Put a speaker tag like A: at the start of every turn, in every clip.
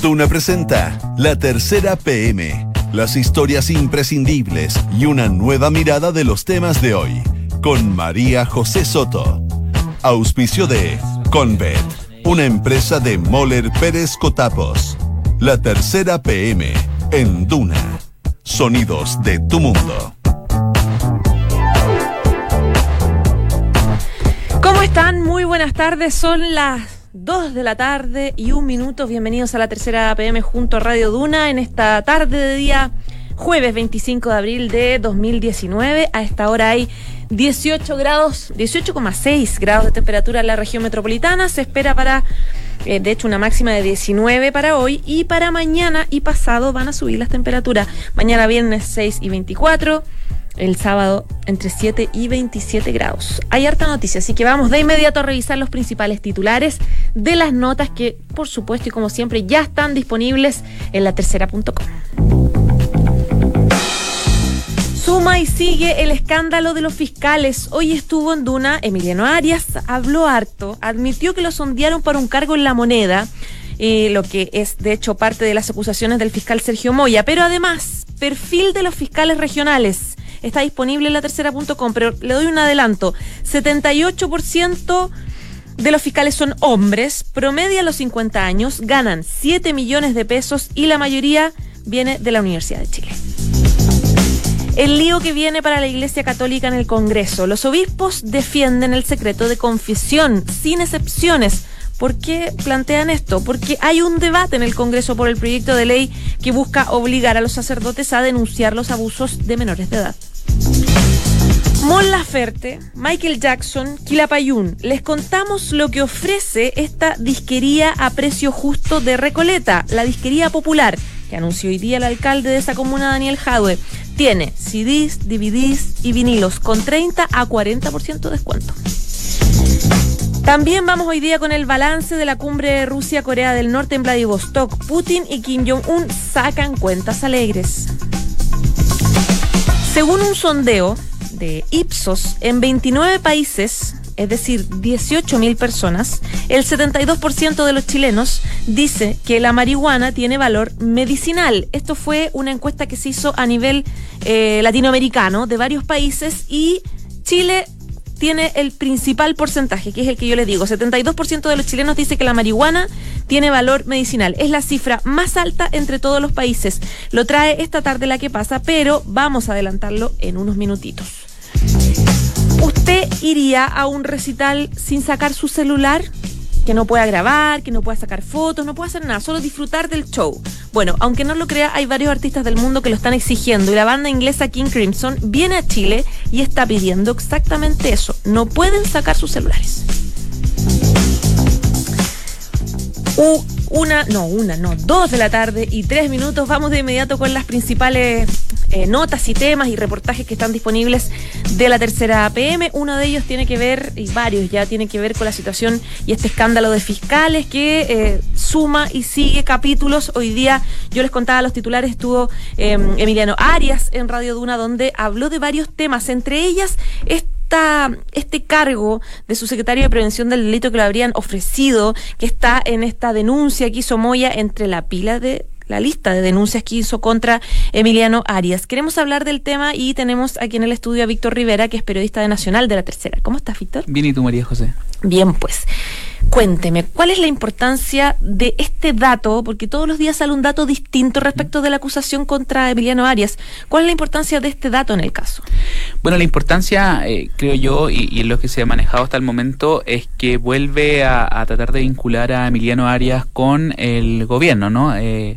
A: Duna presenta La Tercera PM, las historias imprescindibles y una nueva mirada de los temas de hoy, con María José Soto. Auspicio de Convet, una empresa de Moller Pérez Cotapos. La Tercera PM en Duna. Sonidos de tu mundo.
B: ¿Cómo están? Muy buenas tardes. Son las 2 de la tarde y un minuto. Bienvenidos a la tercera PM junto a Radio Duna en esta tarde de día jueves 25 de abril de 2019. A esta hora hay 18 grados, 18,6 grados de temperatura en la región metropolitana. Se espera para, eh, de hecho, una máxima de 19 para hoy y para mañana y pasado van a subir las temperaturas. Mañana viernes 6 y 24 el sábado entre 7 y 27 grados. Hay harta noticia, así que vamos de inmediato a revisar los principales titulares de las notas que, por supuesto y como siempre, ya están disponibles en la tercera.com. Suma y sigue el escándalo de los fiscales. Hoy estuvo en Duna Emiliano Arias, habló harto, admitió que lo sondearon para un cargo en la moneda, eh, lo que es de hecho parte de las acusaciones del fiscal Sergio Moya, pero además, perfil de los fiscales regionales está disponible en la tercera.com, pero le doy un adelanto. 78% de los fiscales son hombres, promedia los 50 años, ganan 7 millones de pesos y la mayoría viene de la Universidad de Chile. El lío que viene para la Iglesia Católica en el Congreso. Los obispos defienden el secreto de confesión, sin excepciones. ¿Por qué plantean esto? Porque hay un debate en el Congreso por el proyecto de ley que busca obligar a los sacerdotes a denunciar los abusos de menores de edad. Mon Laferte, Michael Jackson, Quilapayún. Les contamos lo que ofrece esta disquería a precio justo de Recoleta, la disquería popular, que anunció hoy día el alcalde de esa comuna, Daniel Jadwe. Tiene CDs, DVDs y vinilos con 30 a 40% de descuento. También vamos hoy día con el balance de la cumbre Rusia-Corea del Norte en Vladivostok. Putin y Kim Jong-un sacan cuentas alegres. Según un sondeo de Ipsos, en 29 países, es decir, 18.000 personas, el 72% de los chilenos dice que la marihuana tiene valor medicinal. Esto fue una encuesta que se hizo a nivel eh, latinoamericano de varios países y Chile tiene el principal porcentaje, que es el que yo les digo. 72% de los chilenos dice que la marihuana tiene valor medicinal. Es la cifra más alta entre todos los países. Lo trae esta tarde la que pasa, pero vamos a adelantarlo en unos minutitos. ¿Usted iría a un recital sin sacar su celular? Que no pueda grabar, que no pueda sacar fotos, no pueda hacer nada, solo disfrutar del show. Bueno, aunque no lo crea, hay varios artistas del mundo que lo están exigiendo y la banda inglesa King Crimson viene a Chile y está pidiendo exactamente eso. No pueden sacar sus celulares. Una, no, una, no, dos de la tarde y tres minutos. Vamos de inmediato con las principales eh, notas y temas y reportajes que están disponibles de la tercera PM. Uno de ellos tiene que ver, y varios ya tienen que ver con la situación y este escándalo de fiscales que eh, suma y sigue capítulos. Hoy día yo les contaba los titulares, estuvo em, Emiliano Arias en Radio Duna donde habló de varios temas, entre ellas este este cargo de su secretario de Prevención del Delito que lo habrían ofrecido, que está en esta denuncia que hizo Moya entre la pila de la lista de denuncias que hizo contra Emiliano Arias. Queremos hablar del tema y tenemos aquí en el estudio a Víctor Rivera, que es periodista de Nacional de la Tercera. ¿Cómo estás, Víctor?
C: Bien, ¿y tú, María José?
B: Bien, pues. Cuénteme, ¿cuál es la importancia de este dato? Porque todos los días sale un dato distinto respecto de la acusación contra Emiliano Arias. ¿Cuál es la importancia de este dato en el caso?
C: Bueno, la importancia, eh, creo yo, y, en lo que se ha manejado hasta el momento, es que vuelve a, tratar de vincular a Emiliano Arias con el gobierno, ¿no? Eh,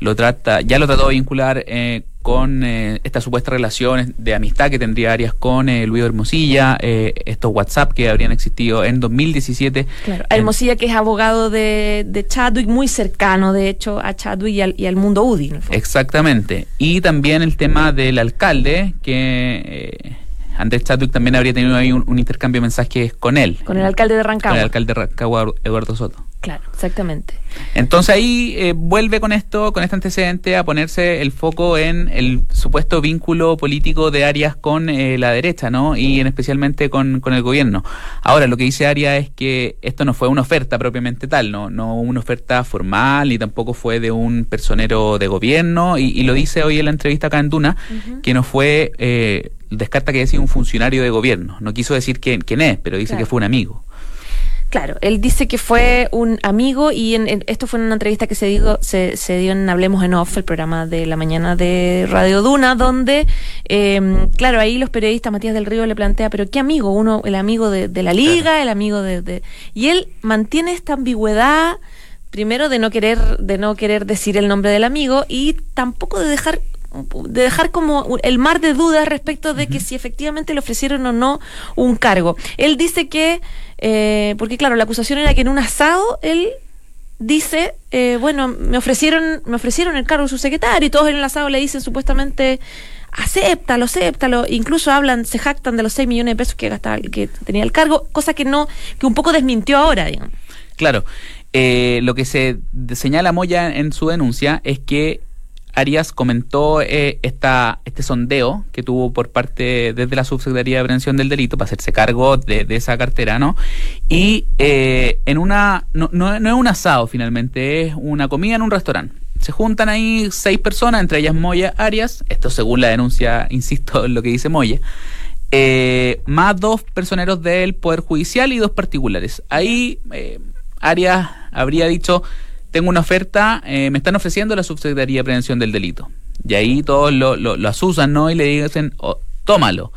C: lo trata, ya lo trató de vincular eh, con eh, estas supuestas relaciones de amistad que tendría Arias con eh, Luis Hermosilla, eh, estos WhatsApp que habrían existido en 2017.
B: Claro, Hermosilla que es abogado de, de, Chadwick, muy cercano de hecho a Chadwick y al, y al mundo UDI.
C: Exactamente. Y también el tema del alcalde, que... Andrés Chadwick también habría tenido ahí un, intercambio de mensajes con él.
B: Con el alcalde de Rancagua.
C: Con el alcalde de Rancagua, Eduardo Soto.
B: Claro, exactamente.
C: Entonces ahí eh, vuelve con esto, con este antecedente, a ponerse el foco en el supuesto vínculo político de Arias con eh, la derecha, ¿no? Y en especialmente con, con, el gobierno. Ahora, lo que dice Arias es que esto no fue una oferta propiamente tal, no, no una oferta formal, ni tampoco fue de un personero de gobierno, y, lo dice hoy en la entrevista acá en Duna, que no fue, eh, descarta que haya sido un funcionario de gobierno. No quiso decir quién, quién es, pero dice que fue un amigo.
B: Claro, él dice que fue un amigo y en, esto fue en una entrevista que se, digo, se, se, dio en Hablemos en Off, el programa de la mañana de Radio Duna, donde, eh, claro, ahí los periodistas, Matías del Río le plantea, pero ¿qué amigo? Uno, el amigo de, la liga, el amigo de, de... Y él mantiene esta ambigüedad primero de no querer de no querer decir el nombre del amigo y tampoco de dejar de dejar como el mar de dudas respecto de que si efectivamente le ofrecieron o no un cargo. Él dice que, eh, porque claro, la acusación era que en un asado él dice, eh, bueno, me ofrecieron, me ofrecieron el cargo de su secretario y todos en el asado le dicen supuestamente acéptalo, acéptalo, incluso hablan, se jactan de los 6 millones de pesos que gastaba, que tenía el cargo, cosa que no, que un poco desmintió ahora, digamos.
C: Claro, eh, lo que se señala Moya en su denuncia es que Arias comentó eh, esta, este sondeo que tuvo por parte desde la Subsecretaría de Prevención del Delito para hacerse cargo de, esa cartera, ¿no? Y eh, en una, no, no, es un asado finalmente, es una comida en un restaurante. Se juntan ahí seis personas, entre ellas Moya Arias, esto según la denuncia, insisto en lo que dice Moya, eh, más dos personeros del Poder Judicial y dos particulares. Ahí Arias habría dicho tengo una oferta, eh, me están ofreciendo la Subsecretaría de Prevención del Delito. Y ahí todos lo, lo, asusan, ¿no? Y le dicen, oh, tómalo.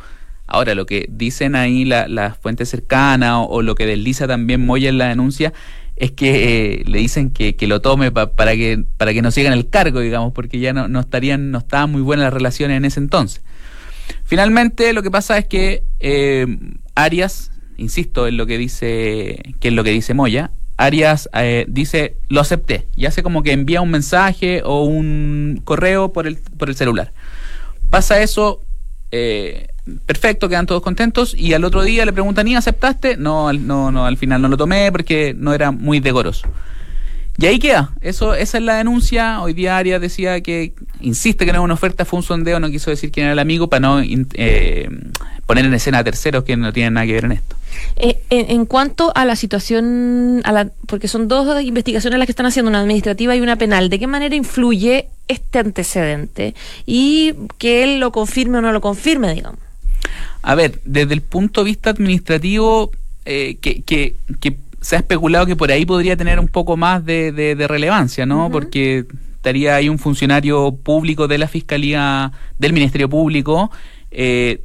C: Ahora, lo que dicen ahí las la fuentes cercanas o, lo que desliza también Moya en la denuncia es que eh, le dicen que, que lo tome para que para que no sigan el cargo, digamos, porque ya no, no estarían no estaban muy buenas las relaciones en ese entonces. Finalmente, lo que pasa es que eh, Arias, insisto en lo que dice que es lo que dice Moya, Arias eh, dice, lo acepté, y hace como que envía un mensaje o un correo por el, por el celular. Pasa eso, eh, perfecto, quedan todos contentos, y al otro día le preguntan, ¿y aceptaste? No, no, no, al final no lo tomé porque no era muy decoroso. Y ahí queda, eso, esa es la denuncia. Hoy día Arias decía que, insiste que no es una oferta, fue un sondeo, no quiso decir quién era el amigo para no eh, poner en escena a terceros que no tienen nada que ver en esto.
B: Eh, en, cuanto a la situación, a la, porque son dos investigaciones las que están haciendo, una administrativa y una penal, ¿de qué manera influye este antecedente? Y que él lo confirme o no lo confirme, digamos.
C: A ver, desde el punto de vista administrativo, eh, que, que, que, se ha especulado que por ahí podría tener un poco más de, de, relevancia, ¿no? Porque estaría ahí un funcionario público de la Fiscalía, del Ministerio Público, eh,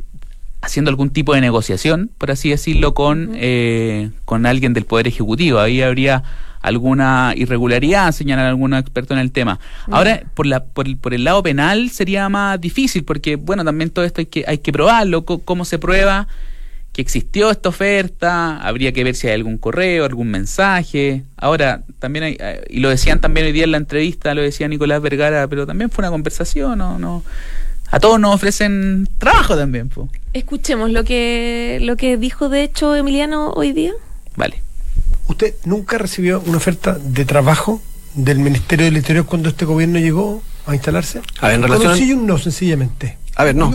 C: haciendo algún tipo de negociación, por así decirlo, con, eh, con alguien del Poder Ejecutivo. Ahí habría alguna irregularidad, señalar algún experto en el tema. Ahora, por, la, por, el, por el lado penal sería más difícil, porque, bueno, también todo esto hay que, hay que probarlo, cómo se prueba que existió esta oferta, habría que ver si hay algún correo, algún mensaje. Ahora, también hay, eh, y lo decían también hoy día en la entrevista, lo decía Nicolás Vergara, pero también fue una conversación, ¿no? no a todos nos ofrecen trabajo también.
B: Escuchemos lo que, lo que dijo de hecho Emiliano hoy día.
C: Vale.
D: ¿Usted nunca recibió una oferta de trabajo del Ministerio del Interior cuando este gobierno llegó a instalarse?
E: A ver, en relación...
D: Sí no, sencillamente.
E: A ver, no.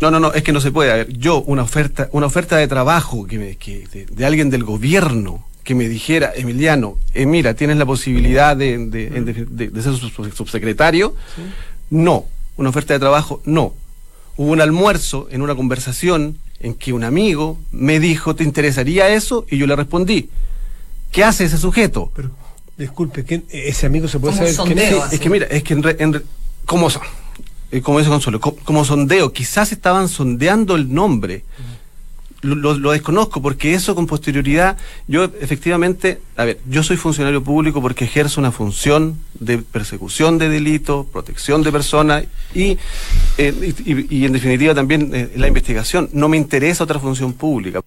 E: No, no, no, es que no se puede. A ver, yo una oferta, una oferta de trabajo que, me, que de, alguien del gobierno que me dijera, Emiliano, eh, mira, tienes la posibilidad de, de, ser subsecretario. No, una oferta de trabajo, no. Hubo un almuerzo en una conversación en que un amigo me dijo, ¿te interesaría eso? Y yo le respondí, ¿qué hace ese sujeto?
D: Pero, disculpe, ¿quién, ese amigo se puede saber quién es?
E: Es que mira, es que en, en como, eh, como dice Consuelo, como, sondeo, quizás estaban sondeando el nombre lo, desconozco porque eso con posterioridad, yo efectivamente, a ver, yo soy funcionario público porque ejerzo una función de persecución de delitos, protección de personas y, eh, y, en definitiva también eh, la investigación. No me interesa otra función pública.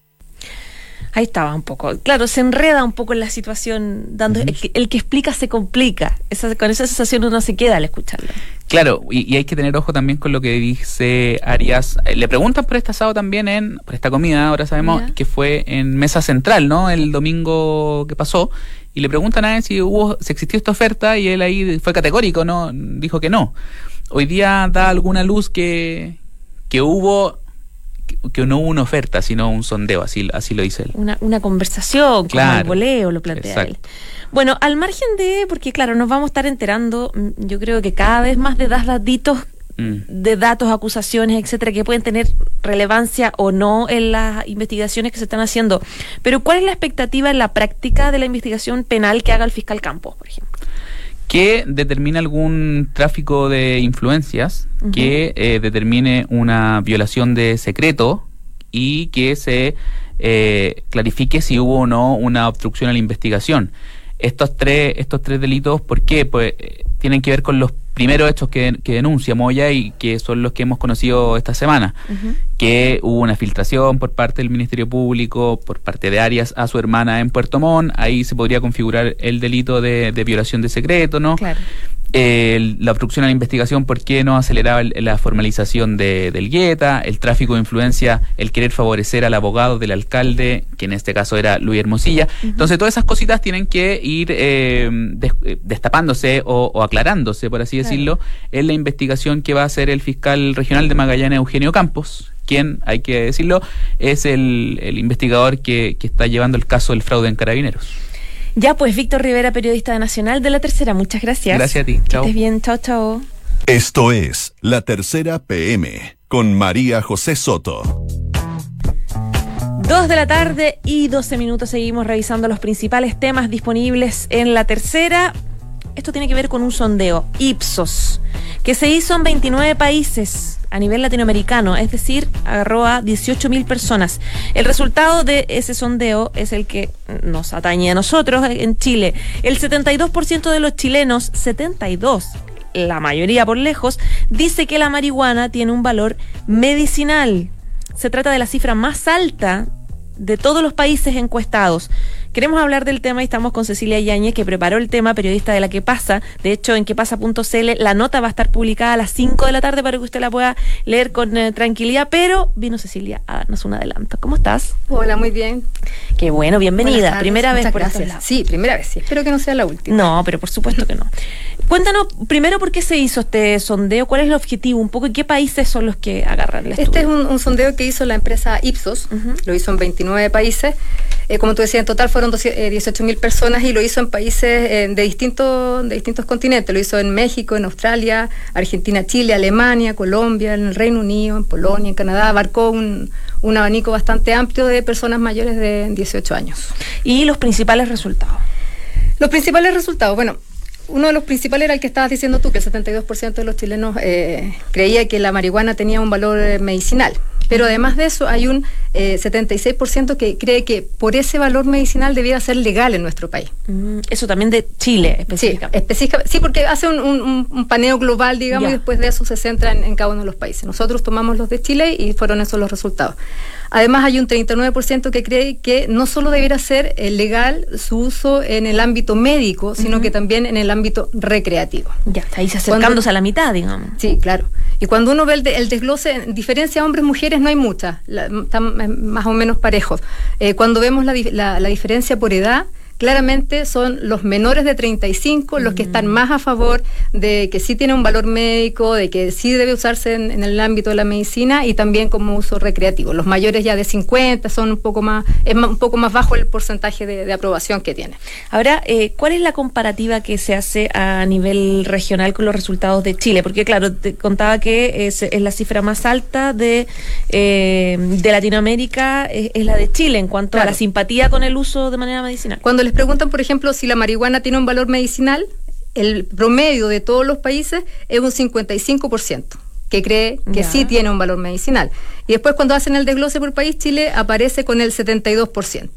B: Ahí estaba un poco. Claro, se enreda un poco en la situación, dando el, que, explica se complica. Esa, con esa sensación uno se queda al escucharlo.
C: Claro, y, hay que tener ojo también con lo que dice Arias. Eh, le preguntan por este asado también en, por esta comida, ahora sabemos que fue en Mesa Central, ¿no? El domingo que pasó. y le preguntan a él si hubo, si existió esta oferta y él ahí fue categórico, no, dijo que no. Hoy día da alguna luz que, que hubo que no hubo una oferta, sino un sondeo, así, así lo dice él.
B: Una, una conversación,
C: Claro.
B: como el voleo, lo plantea él. Bueno, al margen de, porque claro, nos vamos a estar enterando, mm, yo creo que cada vez más de datitos
C: Mm.
B: de datos, acusaciones, etcétera, que pueden tener relevancia o no en las investigaciones que se están haciendo. Pero ¿cuál es la expectativa en la práctica de la investigación penal que haga el fiscal Campos, por ejemplo?
C: Que determine algún tráfico de influencias, que eh, determine una violación de secreto y que se eh, clarifique si hubo o no una obstrucción a la investigación. Estos tres, estos tres delitos, ¿por qué? Pues tienen que ver con los primeros hechos que, que denuncia Moya y que son los que hemos conocido esta semana que hubo una filtración por parte del Ministerio Público, por parte de Arias a su hermana en Puerto Montt, ahí se podría configurar el delito de, de violación de secreto, ¿no?
B: Claro.
C: El- la obstrucción a la investigación, ¿por qué no aceleraba el- la formalización de, del gueta? El tráfico de influencia, el querer favorecer al abogado del alcalde, que en este caso era Luis Hermosilla. Entonces, todas esas cositas tienen que ir eh, des- eh, destapándose o, o aclarándose, por así
B: Claro.
C: decirlo, en la investigación que va a hacer el fiscal regional de Magallanes, Eugenio Campos, quien, hay que decirlo, es el, el investigador que, que está llevando el caso del fraude en carabineros.
B: Ya, pues Víctor Rivera, periodista de Nacional de la Tercera, muchas gracias.
C: Gracias a ti. Chao.
B: estés bien, chao, chao.
A: Esto es La Tercera PM con María José Soto.
B: Dos de la tarde y 12 minutos seguimos revisando los principales temas disponibles en la tercera. Esto tiene que ver con un sondeo, Ipsos, que se hizo en 29 países a nivel latinoamericano, es decir, agarró a 18.000 personas. El resultado de ese sondeo es el que nos atañe a nosotros en Chile. El 72% de los chilenos, 72, la mayoría por lejos, dice que la marihuana tiene un valor medicinal. Se trata de la cifra más alta de todos los países encuestados. Queremos hablar del tema y estamos con Cecilia Yáñez, que preparó el tema, periodista de La Que Pasa. De hecho, en quepasa.cl la nota va a estar publicada a las 5 de la tarde para que usted la pueda leer con eh, tranquilidad, pero vino Cecilia a darnos un adelanto. ¿Cómo estás?
F: Hola, muy bien.
B: Qué bueno, bienvenida.
F: tardes,
B: Primera vez por estos
F: gracias. Sí, primera vez, sí. Espero que no sea la última.
B: No, pero por supuesto que no. Cuéntanos primero por qué se hizo este sondeo, cuál es el objetivo un poco y qué países son los que agarran el
F: Este es un, un sondeo que hizo la empresa Ipsos, lo hizo en 29 países. Eh, como tú decías, en total fueron 18 mil personas y lo hizo en países eh, de, distintos, de distintos continentes. Lo hizo en México, en Australia, Argentina, Chile, Alemania, Colombia, en el Reino Unido, en Polonia, en Canadá. Abarcó un, un abanico bastante amplio de personas mayores de 18 años.
B: Y los principales resultados.
F: Los principales resultados, bueno, uno de los principales era el que estabas diciendo tú, que el 72% de los chilenos eh, creía que la marihuana tenía un valor eh, medicinal. Pero además de eso, hay un eh, 76% que cree que por ese valor medicinal debiera ser legal en nuestro país.
B: Mm, Eso también de Chile
F: Sí,
B: específicamente.
F: específica- sí, porque hace un, un- un- un paneo global, digamos,
B: Ya.
F: y después de eso se centra en, en cada uno de los países. Nosotros tomamos los de Chile y fueron esos los resultados. Además, hay un 39% que cree que no solo debiera ser eh, legal su uso en el ámbito médico, sino que también en el ámbito recreativo.
B: Ya, está ahí
F: Cuando-
B: acercándose a la mitad, digamos.
F: Sí, claro. Y cuando uno ve el, de- el desglose, en diferencia hombres-mujeres no hay mucha, están eh, más o menos parejos. Eh, cuando vemos la- la diferencia por edad, claramente son los menores de 35 los que están más a favor de que sí tiene un valor médico, de que sí debe usarse en, en el ámbito de la medicina y también como uso recreativo. Los mayores ya de 50 son un poco más, es un poco más bajo el porcentaje de, de aprobación que tiene.
B: Ahora, eh, ¿cuál es la comparativa que se hace a nivel regional con los resultados de Chile? Porque, claro, te contaba que es, es la cifra más alta de, eh, de Latinoamérica, es, es la de Chile en cuanto a la simpatía con el uso de manera medicinal.
F: Cuando les preguntan, por ejemplo, si la marihuana tiene un valor medicinal, el promedio de todos los países es un 55% que cree que sí tiene un valor medicinal. Y después cuando hacen el desglose por país, Chile aparece con el 72%.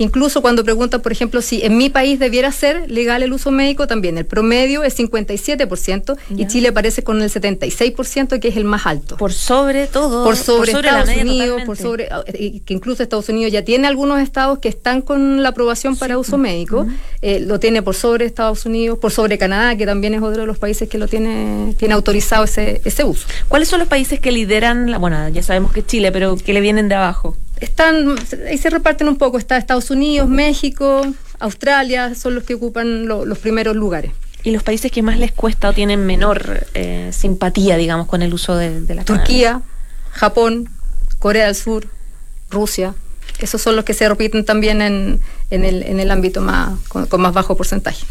F: Incluso cuando preguntan, por ejemplo, si en mi país debiera ser legal el uso médico, también el promedio es 57%
B: Ya.
F: y Chile aparece con el 76%, que es el más alto
B: Por sobre todo.
F: por sobre, Estados
B: media
F: Unidos, por sobre y que incluso Estados Unidos ya tiene algunos estados que están con la aprobación para uso médico, eh, lo tiene por sobre Estados Unidos, por sobre Canadá, que también es otro de los países que lo tiene tiene autorizado ese ese uso.
B: ¿Cuáles son los países que lideran? la- bueno, ya sabemos que Chile, pero que le vienen de abajo.
F: Están ahí se reparten un poco, está Estados Unidos, México, Australia son los que ocupan lo- los primeros lugares.
B: Y los países que más les cuesta o tienen menor eh, simpatía, digamos, con el uso de, de la.
F: Turquía, Japón, Corea del Sur, Rusia. Esos son los que se repiten también en, en el, en el ámbito más, con, con más bajo porcentaje.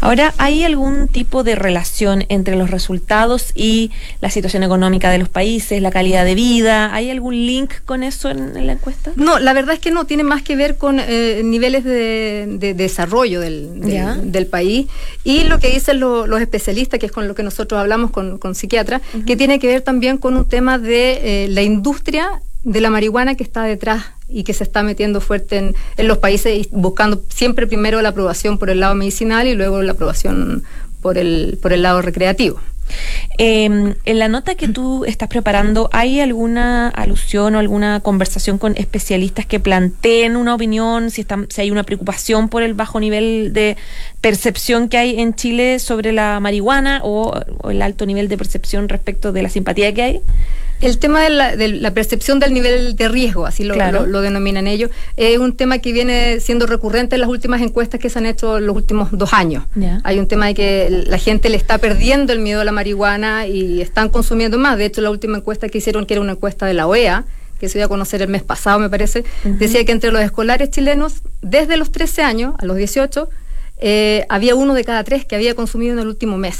B: Ahora, ¿hay algún tipo de relación entre los resultados y la situación económica de los países, la calidad de vida? ¿Hay algún link con eso en, en la encuesta?
F: No, la verdad es que no, tiene más que ver con eh, niveles de, de desarrollo del, del país y lo que dicen lo- los especialistas, que es con lo que nosotros hablamos con, con psiquiatras, que tiene que ver también con un tema de eh, la industria de la marihuana que está detrás y que se está metiendo fuerte en, los países buscando siempre primero la aprobación por el lado medicinal y luego la aprobación por el, por el lado recreativo.
B: Eh, en la nota que tú estás preparando, ¿hay alguna alusión o alguna conversación con especialistas que planteen una opinión, si, están, si hay una preocupación por el bajo nivel de percepción que hay en Chile sobre la marihuana o el alto nivel de percepción respecto de la simpatía que hay?
F: El tema de la, de la percepción del nivel de riesgo, así lo,
B: Claro.
F: lo- lo denominan ellos, es un tema que viene siendo recurrente en las últimas encuestas que se han hecho en los últimos dos años. Hay un tema de que la gente le está perdiendo el miedo a la marihuana y están consumiendo más. De hecho, la última encuesta que hicieron, que era una encuesta de la OEA, que se dio a conocer el mes pasado, me parece, decía que entre los escolares chilenos, desde los 13 años a los 18, eh, había uno de cada tres que había consumido en el último mes.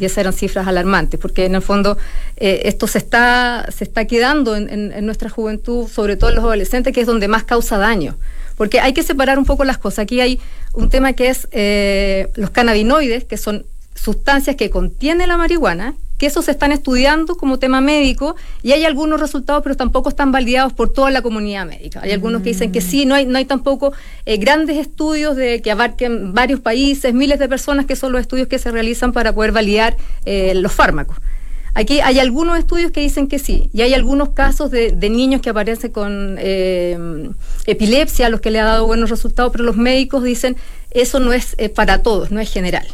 F: Y esas eran cifras alarmantes, porque en el fondo eh, esto se está, se está quedando en, en- en nuestra juventud, sobre todo en los adolescentes, que es donde más causa daño. Porque hay que separar un poco las cosas. Aquí hay un tema que es eh, los cannabinoides, que son sustancias que contiene la marihuana, que esos se están estudiando como tema médico y hay algunos resultados, pero tampoco están validados por toda la comunidad médica. Hay algunos que dicen que sí, no hay, no hay tampoco eh, grandes estudios de que abarquen varios países, miles de personas, que son los estudios que se realizan para poder validar eh, los fármacos. Aquí hay algunos estudios que dicen que sí, y hay algunos casos de, niños que aparecen con eh, epilepsia, a los que le ha dado buenos resultados, pero los médicos dicen eso no es eh, para todos, no es general.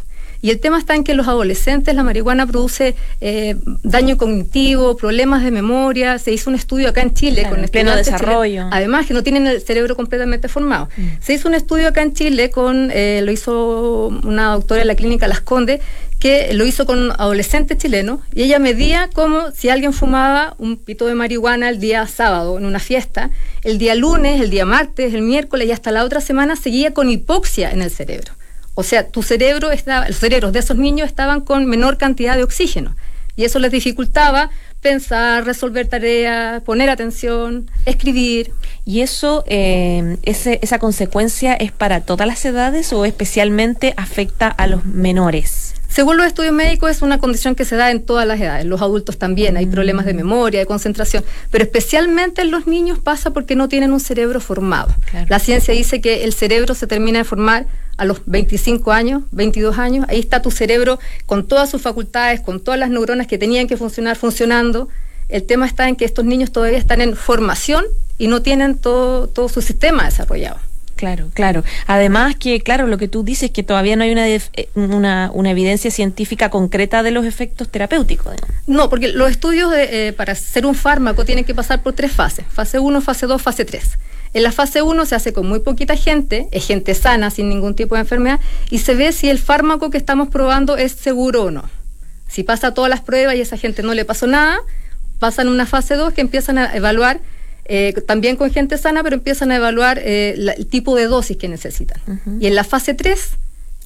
F: Y el tema está en que los adolescentes la marihuana produce eh, daño cognitivo, problemas de memoria. Se hizo un estudio acá en Chile
B: Claro,
F: con
B: en pleno desarrollo.
F: Además que no tienen el cerebro completamente formado. Se hizo un estudio acá en Chile con, eh, lo hizo una doctora en la clínica Las Condes, que lo hizo con adolescentes chilenos y ella medía como si alguien fumaba un pito de marihuana el día sábado en una fiesta, el día lunes, el día martes, el miércoles y hasta la otra semana seguía con hipoxia en el cerebro. O sea, tu cerebro estaba, los cerebros de esos niños estaban con menor cantidad de oxígeno y eso les dificultaba pensar, resolver tareas, poner atención, escribir.
B: ¿Y eso, eh, ese- esa consecuencia es para todas las edades o especialmente afecta a los menores?
F: Según los estudios médicos, es una condición que se da en todas las edades. Los adultos también hay problemas de memoria, de concentración, pero especialmente en los niños pasa porque no tienen un cerebro formado.
B: Claro.
F: La ciencia dice que el cerebro se termina de formar a los 25 años, 22 años. Ahí está tu cerebro con todas sus facultades, con todas las neuronas que tenían que funcionar funcionando. El tema está en que estos niños todavía están en formación y no tienen todo, todo su sistema desarrollado.
B: Claro, claro. Además que, claro, lo que tú dices que todavía no hay una, eh, una, evidencia científica concreta de los efectos terapéuticos.
F: No, porque los estudios eh, para hacer un fármaco tienen que pasar por tres fases. Fase 1, fase 2, fase 3. En la fase 1 se hace con muy poquita gente, es gente sana, sin ningún tipo de enfermedad, y se ve si el fármaco que estamos probando es seguro o no. Si pasa todas las pruebas y a esa gente no le pasó nada, pasan una fase 2 que empiezan a evaluar, eh, también con gente sana, pero empiezan a evaluar eh, la- el tipo de dosis que necesitan. Y en la fase 3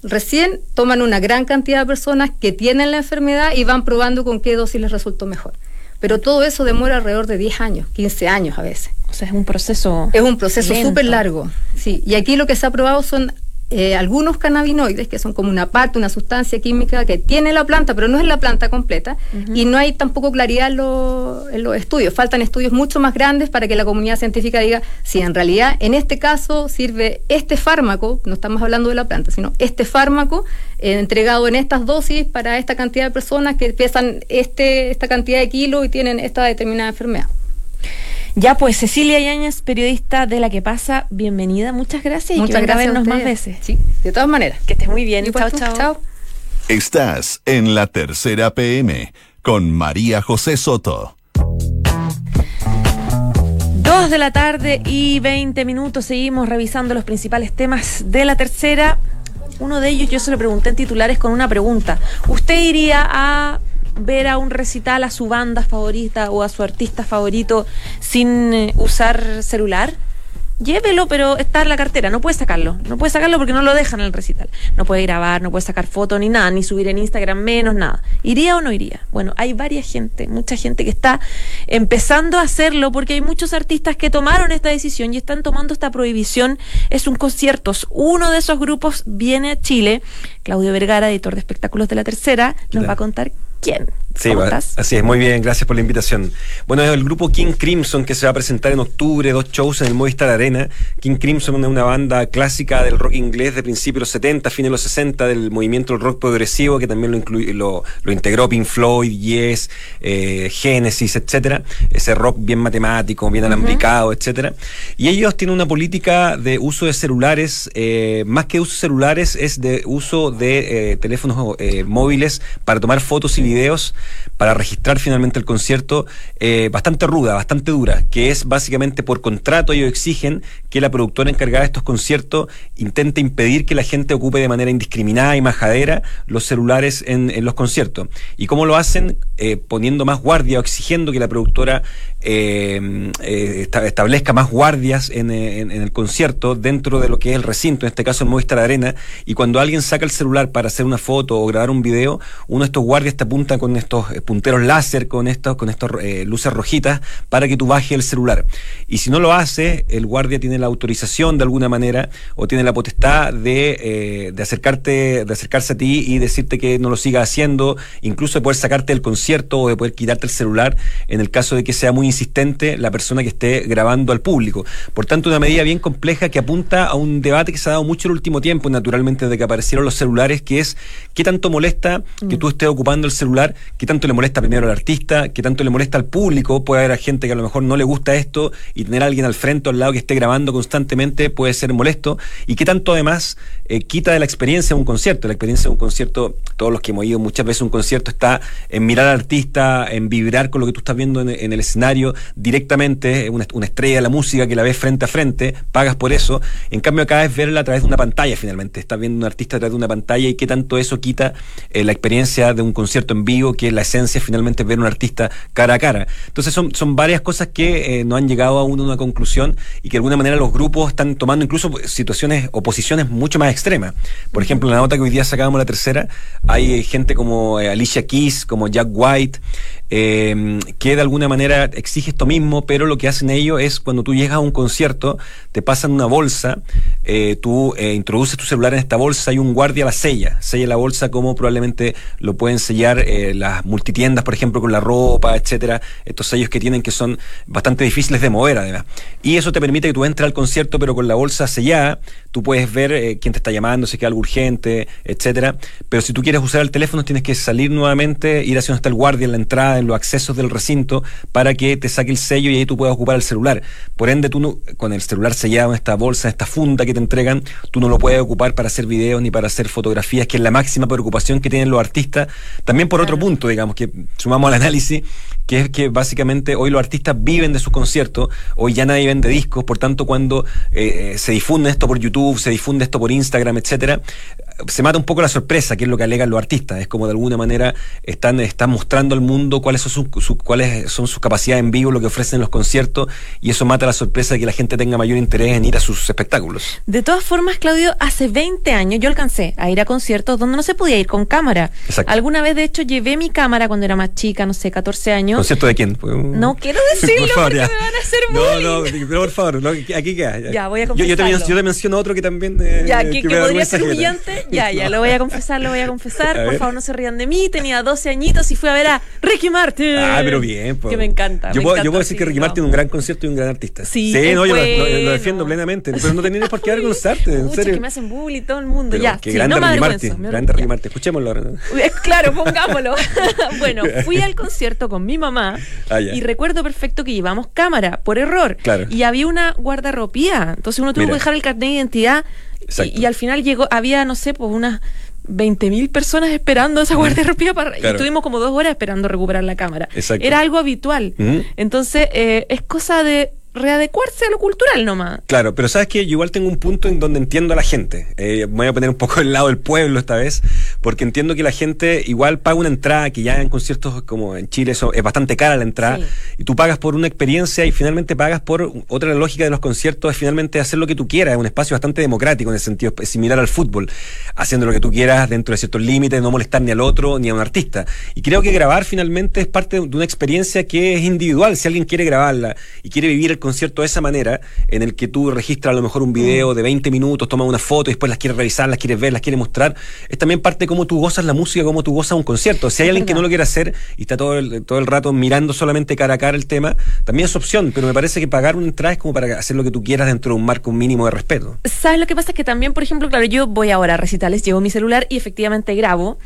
F: recién toman una gran cantidad de personas que tienen la enfermedad y van probando con qué dosis les resultó mejor. Pero todo eso demora alrededor de 10 años, 15 años a veces.
B: O sea, es un proceso.
F: Es un proceso súper largo. Sí. Y aquí lo que se ha probado son eh, algunos cannabinoides, que son como una parte, una sustancia química que tiene la planta, pero no es la planta completa. Y no hay tampoco claridad en, lo- en los estudios. Faltan estudios mucho más grandes para que la comunidad científica diga si en realidad en este caso sirve este fármaco, no estamos hablando de la planta, sino este fármaco eh, entregado en estas dosis para esta cantidad de personas que pesan este, esta cantidad de kilos y tienen esta determinada enfermedad.
B: Ya, pues Cecilia Yáñez, periodista de La Que Pasa, bienvenida, muchas gracias y
F: Muchas
B: que venga a
F: gracias a
B: vernos más veces.
F: Sí, de todas maneras.
B: Que estés muy bien.
F: Igual
B: Chao,
F: tú.
B: chao.
A: Estás en la tercera PM con María José Soto.
B: Dos de la tarde y 20 minutos. Seguimos revisando los principales temas de la tercera. Uno de ellos yo se lo pregunté en titulares con una pregunta. ¿Usted iría a ver a un recital a su banda favorita o a su artista favorito sin eh, usar celular? llévelo, pero está en la cartera, no puede sacarlo. No puede sacarlo porque no lo dejan en el recital. No puede grabar, no puede sacar fotos ni nada, ni subir en Instagram menos nada. ¿Iría o no iría? Bueno, hay varias gente, mucha gente que está empezando a hacerlo porque hay muchos artistas que tomaron esta decisión y están tomando esta prohibición. Es un concierto. Uno de esos grupos viene a Chile. Claudio Vergara, editor de espectáculos de la tercera, nos va a contar quién.
G: Sí, así es, muy bien, gracias por la invitación. Bueno, es el grupo King Crimson que se va a presentar en octubre, dos shows en el Movistar Arena. King Crimson es una banda clásica del rock inglés de principios de los 70, fines de los 60, del movimiento del rock progresivo, que también lo, lo, integró Pink Floyd, Yes, eh, Genesis, etcétera. Ese rock bien matemático, bien alambicado, etcétera. Y ellos tienen una política de uso de celulares, eh, más que uso de celulares, es de uso de eh, teléfonos eh, móviles para tomar fotos y videos para registrar finalmente el concierto eh, bastante ruda, bastante dura, que es básicamente por contrato ellos exigen que la productora encargada de estos conciertos intente impedir que la gente ocupe de manera indiscriminada y majadera los celulares en, los conciertos. ¿Y cómo lo hacen? Eh, poniendo más guardia o exigiendo que la productora eh, establezca más guardias en, el concierto dentro de lo que es el recinto, en este caso el Movistar Arena, y cuando alguien saca el celular para hacer una foto o grabar un video, uno de estos guardias te apunta con estos eh, punteros láser, con estos, con estos eh, luces rojitas, para que tú bajes el celular. Y si no lo hace, el guardia tiene la autorización de alguna manera o tiene la potestad de, eh, de acercarte, de acercarse a ti y decirte que no lo siga haciendo, incluso de poder sacarte del concierto o de poder quitarte el celular en el caso de que sea muy insistente la persona que esté grabando al público. Por tanto, una medida bien compleja que apunta a un debate que se ha dado mucho en el último tiempo, naturalmente, desde que aparecieron los celulares, que es qué tanto molesta que mm. tú estés ocupando el celular, qué tanto le molesta primero al artista, qué tanto le molesta al público, puede haber gente que a lo mejor no le gusta esto y tener a alguien al frente o al lado que esté grabando constantemente puede ser molesto, y qué tanto además eh, quita de la experiencia de un concierto. La experiencia de un concierto, todos los que hemos ido muchas veces a un concierto está en mirar al artista, en vibrar con lo que tú estás viendo en, el escenario directamente, una, una estrella de la música que la ves frente a frente, pagas por eso. En cambio acá es verla a través de una pantalla finalmente, estás viendo un artista a través de una pantalla y qué tanto eso quita eh, la experiencia de un concierto en vivo, que la esencia finalmente ver un artista cara a cara. Entonces son, son varias cosas que eh, no han llegado aún a una conclusión y que de alguna manera los grupos están tomando incluso situaciones o posiciones mucho más extremas. Por ejemplo, en la nota que hoy día sacábamos la tercera, hay gente como eh, Alicia Keys, como Jack White, eh, que de alguna manera exige esto mismo, pero lo que hacen ellos es cuando tú llegas a un concierto, te pasan una bolsa, eh, tú eh, introduces tu celular en esta bolsa y un guardia la sella, sella la bolsa como probablemente lo pueden sellar eh, las multitiendas, por ejemplo, con la ropa, etcétera, estos sellos que tienen que son bastante difíciles de mover además. Y eso te permite que tú entres al concierto, pero con la bolsa sellada, tú puedes ver quién te está llamando, si queda algo urgente, etcétera. Pero si tú quieres usar el teléfono, tienes que salir nuevamente, ir hacia donde está el guardia en la entrada en los accesos del recinto para que te saque el sello y ahí tú puedas ocupar el celular. Por ende, tú no, con el celular sellado en esta bolsa, en esta funda que te entregan, tú no lo puedes ocupar para hacer videos ni para hacer fotografías, que es la máxima preocupación que tienen los artistas. También por otro punto, digamos, que sumamos al análisis, que es que básicamente hoy los artistas viven de sus conciertos, hoy ya nadie vende discos, por tanto cuando eh, eh, se difunde esto por YouTube, se difunde esto por Instagram, etcétera, se mata un poco la sorpresa, que es lo que alegan los artistas. Es como de alguna manera están, están mostrando al mundo cuáles son, sus, cuáles son sus capacidades en vivo, lo que ofrecen los conciertos, y eso mata la sorpresa de que la gente tenga mayor interés en ir a sus espectáculos.
B: De todas formas, Claudio, hace 20 años yo alcancé a ir a conciertos donde no se podía ir con cámara. Alguna vez, de hecho, llevé mi cámara cuando era más chica, no sé, 14 años.
G: ¿Concierto de quién?
B: No quiero decirlo porque me van a hacer bullying.
G: No, no, por favor, aquí queda.
B: Ya. voy a
G: yo, yo, te, yo, te, menciono otro que también...
B: Eh, ya, que, que podría ser humillante. Ya, ya, lo voy a confesar, lo voy a confesar. Por favor, no se rían de mí. Tenía 12 añitos y fui a ver a Ricky Martin.
G: Ah, pero bien.
B: Que me encanta.
G: Yo, puedo, yo puedo decir que Ricky Martin es un gran concierto y un gran artista.
B: Sí,
G: no, yo lo, defiendo plenamente. Pero no tenés por qué avergonzarte, en serio.
B: que me hacen bullying todo el mundo. ya,
G: que grande Ricky Martin. Grande Ricky Martin. Escuchémoslo ahora.
B: Claro, pongámoslo. bueno, fui al concierto con mi mamá ah, y recuerdo perfecto que llevamos cámara por error.
G: Claro.
B: Y había una guardarropía. Entonces uno tuvo que dejar el carnet de identidad y, al final llegó, había, no sé, pues unas 20.000 personas esperando esa de para, y estuvimos como dos horas esperando recuperar la cámara. Era algo habitual. Entonces, eh, es cosa de readecuarse a lo cultural nomás.
G: Claro, pero sabes que yo igual tengo un punto en donde entiendo a la gente. Eh, me voy a poner un poco del lado del pueblo esta vez, porque entiendo que la gente igual paga una entrada, que ya en conciertos como en Chile eso es bastante cara la entrada,
B: Sí.
G: y tú pagas por una experiencia y finalmente pagas por otra lógica de los conciertos, es finalmente hacer lo que tú quieras, es un espacio bastante democrático en ese sentido, es similar al fútbol, haciendo lo que tú quieras dentro de ciertos límites, no molestar ni al otro ni a un artista. Y creo que grabar finalmente es parte de una experiencia que es individual, si alguien quiere grabarla y quiere vivir el concierto de esa manera, en el que tú registras a lo mejor un video de 20 minutos, tomas una foto y después las quieres revisar, las quieres ver, las quieres mostrar, es también parte de cómo tú gozas la música, cómo tú gozas un concierto. Si hay
B: Es
G: alguien que no lo quiere hacer y está todo el, todo el rato mirando solamente cara a cara el tema, también es opción, pero me parece que pagar una entrada es como para hacer lo que tú quieras dentro de un marco mínimo de respeto.
B: ¿Sabes lo que pasa? Es que también, por ejemplo, claro, yo voy ahora a recitales, llevo mi celular y efectivamente grabo.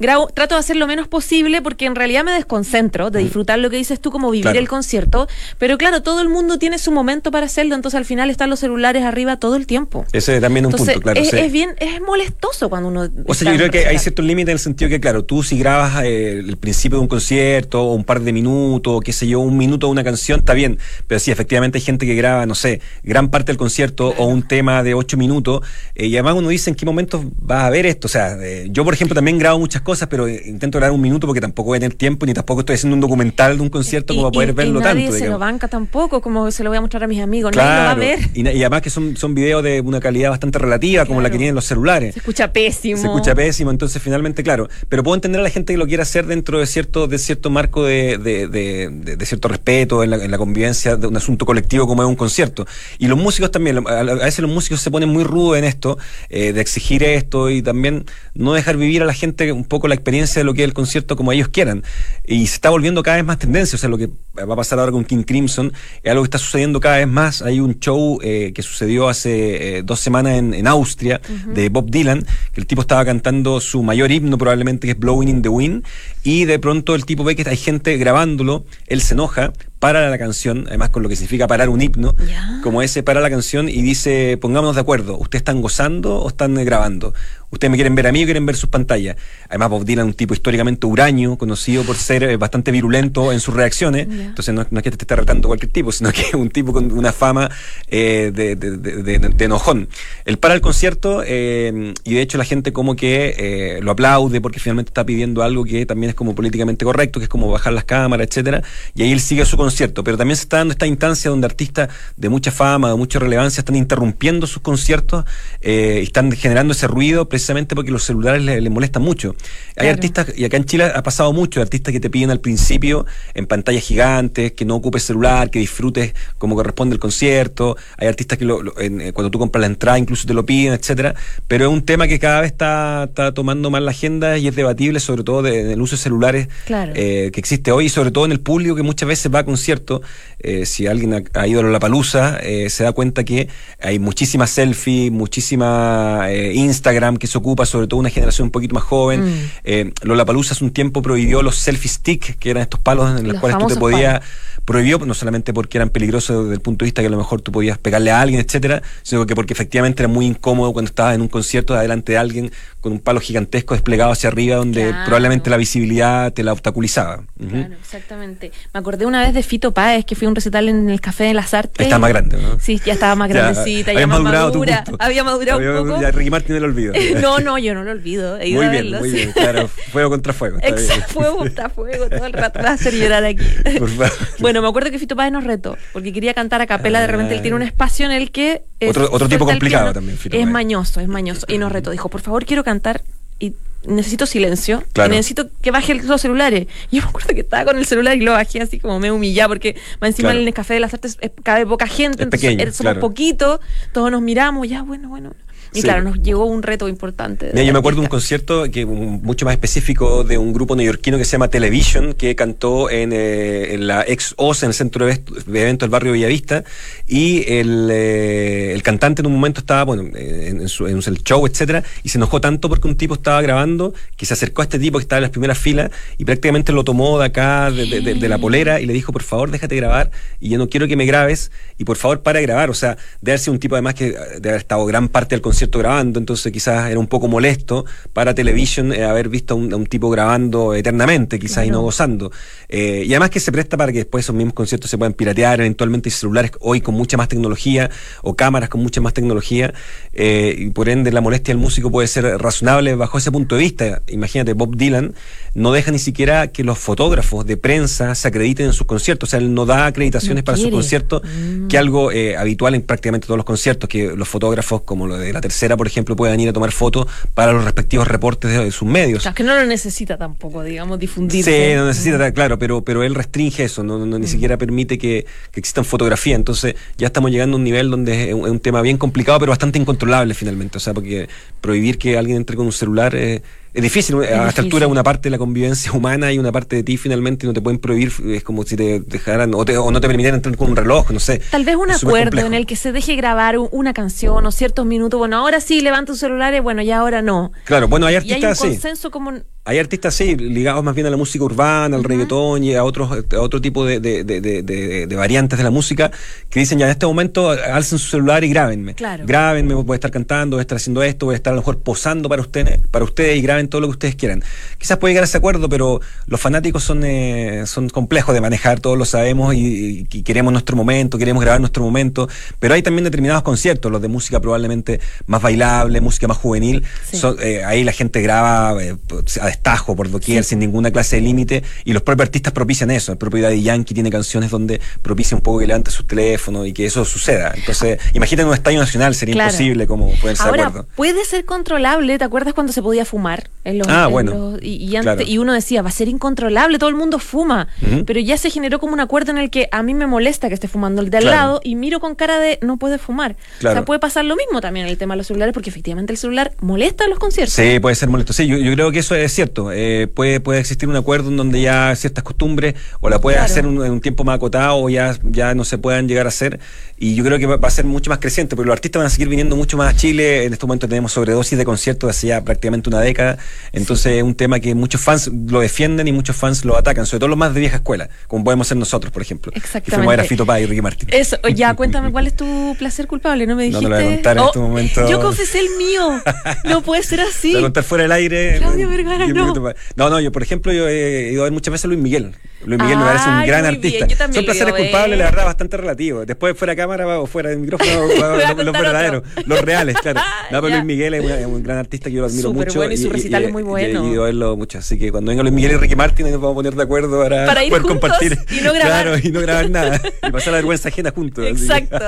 B: Grabo, trato de hacer lo menos posible porque en realidad me desconcentro de disfrutar lo que dices tú, como vivir
G: Claro.
B: el concierto. Pero claro, todo el mundo tiene su momento para hacerlo, entonces al final están los celulares arriba todo el tiempo.
G: Ese también es un
B: Entonces,
G: punto, claro.
B: es,
G: sí.
B: es bien, es molestoso cuando uno.
G: O sea, yo creo que hay
B: recital.
G: ciertos límites en el sentido que, claro, tú si grabas eh, el principio de un concierto o un par de minutos, o qué sé yo, un minuto de una canción, está bien. Pero sí, efectivamente hay gente que graba, no sé, gran parte del concierto o un tema de ocho minutos. eh, y además uno dice en qué momentos vas a ver esto. O sea, eh, yo, por ejemplo, también grabo muchas cosas, pero eh, intento grabar un minuto porque tampoco voy a tener tiempo ni tampoco estoy haciendo un documental de un concierto como para poder
B: y
G: verlo
B: nadie
G: tanto.
B: se lo banca tampoco, como se lo voy a mostrar a mis amigos. Nadie lo va a
G: Claro,
B: ver.
G: y, y además que son, son videos de una calidad bastante relativa, como la que
B: Claro.
G: tienen los celulares.
B: Se escucha pésimo.
G: Se escucha pésimo, entonces finalmente, claro. Pero puedo entender a la gente que lo quiera hacer dentro de cierto, de cierto marco de, de, de- cierto respeto en la, en la convivencia de un asunto colectivo como es un concierto. Y los músicos también, a, a veces los músicos se ponen muy rudos en esto, eh, de exigir esto y también no dejar vivir a la gente un poco la experiencia de lo que es el concierto como ellos quieran. Y se está volviendo cada vez más tendencia, o sea, lo que va a pasar ahora con King Crimson es algo que está sucediendo cada vez más. Hay un show eh, que sucedió hace eh, dos semanas en, en Austria de Bob Dylan, que el tipo estaba cantando su mayor himno probablemente, que es Blowing in the Wind, y de pronto el tipo ve que hay gente grabándolo, él se enoja, para la canción, además con lo que significa parar un himno, como ese para la canción y dice, pongámonos de acuerdo, ¿ustedes están gozando o están eh, grabando? ¿Ustedes me quieren ver a mí o quieren ver sus pantallas? Además Bob Dylan es un tipo históricamente huraño, conocido por ser eh, bastante virulento en sus reacciones, entonces no, no es que te esté retando cualquier tipo, sino que es un tipo con una fama eh, de, de- de- de- enojón. Él para el concierto eh, y de hecho la gente como que lo aplaude porque finalmente está pidiendo algo que también es como políticamente correcto, que es como bajar las cámaras, etcétera, y ahí él sigue su concierto, pero también se está dando esta instancia donde artistas de mucha fama, de mucha relevancia, están interrumpiendo sus conciertos eh, y están generando ese ruido precisamente porque los celulares les le molestan mucho. Hay artistas, y acá en Chile ha pasado mucho, artistas que te piden al principio en pantallas gigantes, que no ocupes celular, que disfrutes como corresponde el concierto. Hay artistas que lo- lo- en- eh, cuando tú compras la entrada incluso te lo piden, etcétera. Pero es un tema que cada vez está, está tomando más la agenda y es debatible, sobre todo de- del uso de celulares
B: Claro.
G: eh, que existe hoy, y sobre todo en el público que muchas veces va a conciertos. Eh, si alguien ha, ha ido a la palusa, se da cuenta que hay muchísimas selfies, muchísima eh, Instagram que se ocupa, sobre todo una generación un poquito más joven.
B: Mm.
G: Eh, Lollapalooza hace un tiempo prohibió los selfie stick, que eran estos palos en los,
B: Los
G: cuales tú te podías prohibió no solamente porque eran peligrosos desde el punto de vista que a lo mejor tú podías pegarle a alguien, etcétera, sino que porque efectivamente era muy incómodo cuando estabas en un concierto de adelante de alguien con un palo gigantesco desplegado hacia arriba donde
B: Claro.
G: probablemente la visibilidad te la obstaculizaba.
B: Claro, exactamente. Me acordé una vez de Fito Páez, que fui a un recital en el Café de las Artes.
G: Está más grande, ¿no?
B: Sí, ya estaba más grandecita, ya, más
G: madurado
B: madura. Había madurado
G: Había-
B: un poco.
G: Ya Ricky Martin el olvido.
B: no, no, yo no lo olvido. He ido
G: muy
B: a
G: bien,
B: verlo,
G: muy
B: sí.
G: bien, claro. Fuego contra fuego.
B: Exacto, fuego está fuego todo el rato. Me va a hacer llorar aquí.
G: Por favor.
B: Bueno, me acuerdo que Fito Páez nos retó, porque quería cantar a capela. De repente él tiene un espacio en el que. eh,
G: Otro- otro tipo complicado
B: piano.
G: también, Fito
B: Es
G: Páez.
B: mañoso, es mañoso. Y nos retó. Dijo, por favor, quiero cantar y necesito silencio.
G: Claro.
B: Y necesito que baje los celulares. Y yo me acuerdo que estaba con el celular y lo bajé así como me humillaba, porque más encima
G: Claro.
B: en el Café de las Artes cabe poca gente.
G: Es pequeño,
B: somos
G: claro.
B: poquitos, todos nos miramos, ya, bueno, bueno. Y
G: Sí.
B: claro, nos llegó un reto importante.
G: Mira, yo me acuerdo de un concierto que mucho más específico de un grupo neoyorquino que se llama Television, que cantó en, eh, en la ex OS, en el centro de event- de eventos del barrio Villavista, y el, eh, el cantante en un momento estaba, bueno, eh, en, su, en el show, etcétera, y se enojó tanto porque un tipo estaba grabando, que se acercó a este tipo que estaba en las primeras filas, y prácticamente lo tomó de acá, de, de- de- de la polera, y le dijo, por favor, déjate grabar, y yo no quiero que me grabes, y por favor, para de grabar. O sea, de haber sido un tipo además que de haber estado gran parte del concierto concierto grabando, entonces quizás era un poco molesto para Television eh, haber visto a un, a un tipo grabando eternamente, quizás y no gozando. Eh, y además que se presta para que después esos mismos conciertos se puedan piratear, eventualmente hay celulares hoy con mucha más tecnología o cámaras con mucha más tecnología, eh, y por ende la molestia del músico puede ser razonable bajo ese punto de vista. Imagínate, Bob Dylan no deja ni siquiera que los fotógrafos de prensa se acrediten en sus conciertos, o sea, él no da acreditaciones
B: No
G: para sus conciertos,
B: Mm.
G: que algo eh, habitual en prácticamente todos los conciertos, que los fotógrafos, como lo de la tercera, por ejemplo, puedan ir a tomar fotos para los respectivos reportes de, de sus medios.
B: O sea, que no lo necesita tampoco, digamos, difundir.
G: Sí, no necesita, claro, pero, pero él restringe eso, no, no- ni
B: Mm.
G: siquiera permite que, que existan fotografía. Entonces ya estamos llegando a un nivel donde es un, es un tema bien complicado, pero bastante incontrolable finalmente. O sea, porque prohibir que alguien entre con un celular eh, es difícil. a esta
B: difícil.
G: altura una parte de la convivencia humana y una parte de ti finalmente no te pueden prohibir. Es como si te dejaran o, te- o no te permitieran entrar con un reloj, no sé.
B: Tal vez un
G: Es
B: acuerdo
G: complejo.
B: en el que se deje grabar una canción o ciertos minutos. Bueno, ahora sí levanta un celular y bueno, ya ahora no.
G: Claro, bueno, hay artistas así.
B: consenso como...
G: Hay artistas sí, ligados más bien a la música urbana, al reggaetón y a otros a otro tipo de, de- de- de- de- de variantes de la música que dicen ya en este momento alcen su celular y grábenme.
B: Claro.
G: Grábenme, voy a estar cantando, voy a estar haciendo esto, voy a estar a lo mejor posando para ustedes, para ustedes y graben todo lo que ustedes quieran. Quizás puede llegar a ese acuerdo, pero los fanáticos son, eh, son complejos de manejar, todos lo sabemos y, y queremos nuestro momento, queremos grabar nuestro momento, pero hay también determinados conciertos, los de música probablemente más bailable, música más juvenil,
B: Sí.
G: son- eh, ahí la gente graba eh, a destajo por doquier,
B: Sí.
G: sin ninguna clase de límite, y los propios artistas propician eso. El propio Daddy Yankee tiene canciones donde propicia un poco que levante sus teléfonos y que eso suceda. Entonces, imagínate en un estadio nacional, sería
B: Claro.
G: imposible como ponerse de
B: Ahora,
G: acuerdo.
B: puede ser controlable. ¿Te acuerdas cuando se podía fumar? En los,
G: Ah,
B: en
G: bueno.
B: los- y, y antes-
G: Claro.
B: y uno decía, va a ser incontrolable, todo el mundo fuma. Pero ya se generó como un acuerdo en el que a mí me molesta que esté fumando el de al
G: Claro.
B: lado y miro con cara de no puede fumar. O sea, puede pasar lo mismo también en el tema de los celulares, porque efectivamente el celular molesta a los conciertos.
G: Sí, puede ser molesto. Sí, yo, yo creo que eso es cierto. Eh, puede, puede existir un acuerdo en donde ya ciertas costumbres o la puede
B: Claro.
G: hacer un- en un tiempo más acotado o ya, ya no se puedan llegar a hacer. Y yo creo que va, va a ser mucho más creciente porque los artistas van a seguir viniendo mucho más a Chile. En este momento tenemos sobredosis de conciertos hace ya prácticamente una década. Entonces es un tema que muchos fans lo defienden y muchos fans lo atacan, sobre todo los más de vieja escuela, como podemos ser nosotros, por ejemplo.
B: Exactamente.
G: fuimos a ver a Fito Páez y Ricky Martin.
B: Eso, ya cuéntame cuál es tu placer culpable, no me
G: No
B: dijiste.
G: te lo voy a contar en
B: Oh,
G: este momento.
B: Yo confesé el mío. No puede ser así.
G: Te voy a contar fuera del aire.
B: Claudio Vergara, no.
G: No, no, yo por ejemplo yo he ido a ver muchas veces a Luis Miguel. Luis Miguel me parece un gran artista.
B: bien,
G: Son placeres culpables, la verdad, bastante relativos. Después fuera de cámara o fuera del micrófono, los, verdaderos, los reales, claro. No, pero. Luis Miguel es un, es un gran artista que yo lo admiro
B: Súper
G: mucho.
B: bueno y su recital es muy bueno.
G: Y, he ido a verlo mucho. Así que cuando venga Luis Miguel y Ricky Martin nos vamos a poner de acuerdo para,
B: Para ir
G: poder compartir.
B: y no grabar.
G: Claro, y no grabar nada. Y pasar la vergüenza ajena juntos. que-
B: Exacto.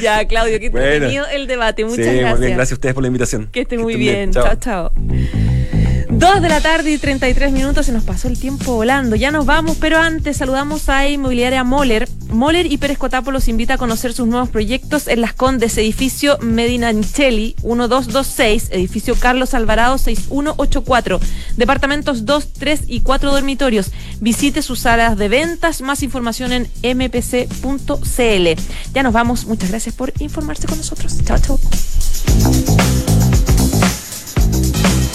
B: Ya, Claudio, qué
G: Bueno.
B: entretenido el debate. Muchas
G: sí,
B: gracias.
G: muy bien. Gracias a ustedes por la invitación.
B: Que esté muy bien. Chao, chao. Dos de la tarde y 33 minutos, se nos pasó el tiempo volando. Ya nos vamos, pero antes saludamos a Inmobiliaria Moller. Moller y Pérez Cotapo los invita a conocer sus nuevos proyectos en Las Condes, edificio Medina Ancheli 1226, edificio Carlos Alvarado 6184, departamentos 2, 3 y 4 dormitorios. Visite sus salas de ventas, más información en mpc.cl. Ya nos vamos, muchas gracias por informarse con nosotros. Chao, chao.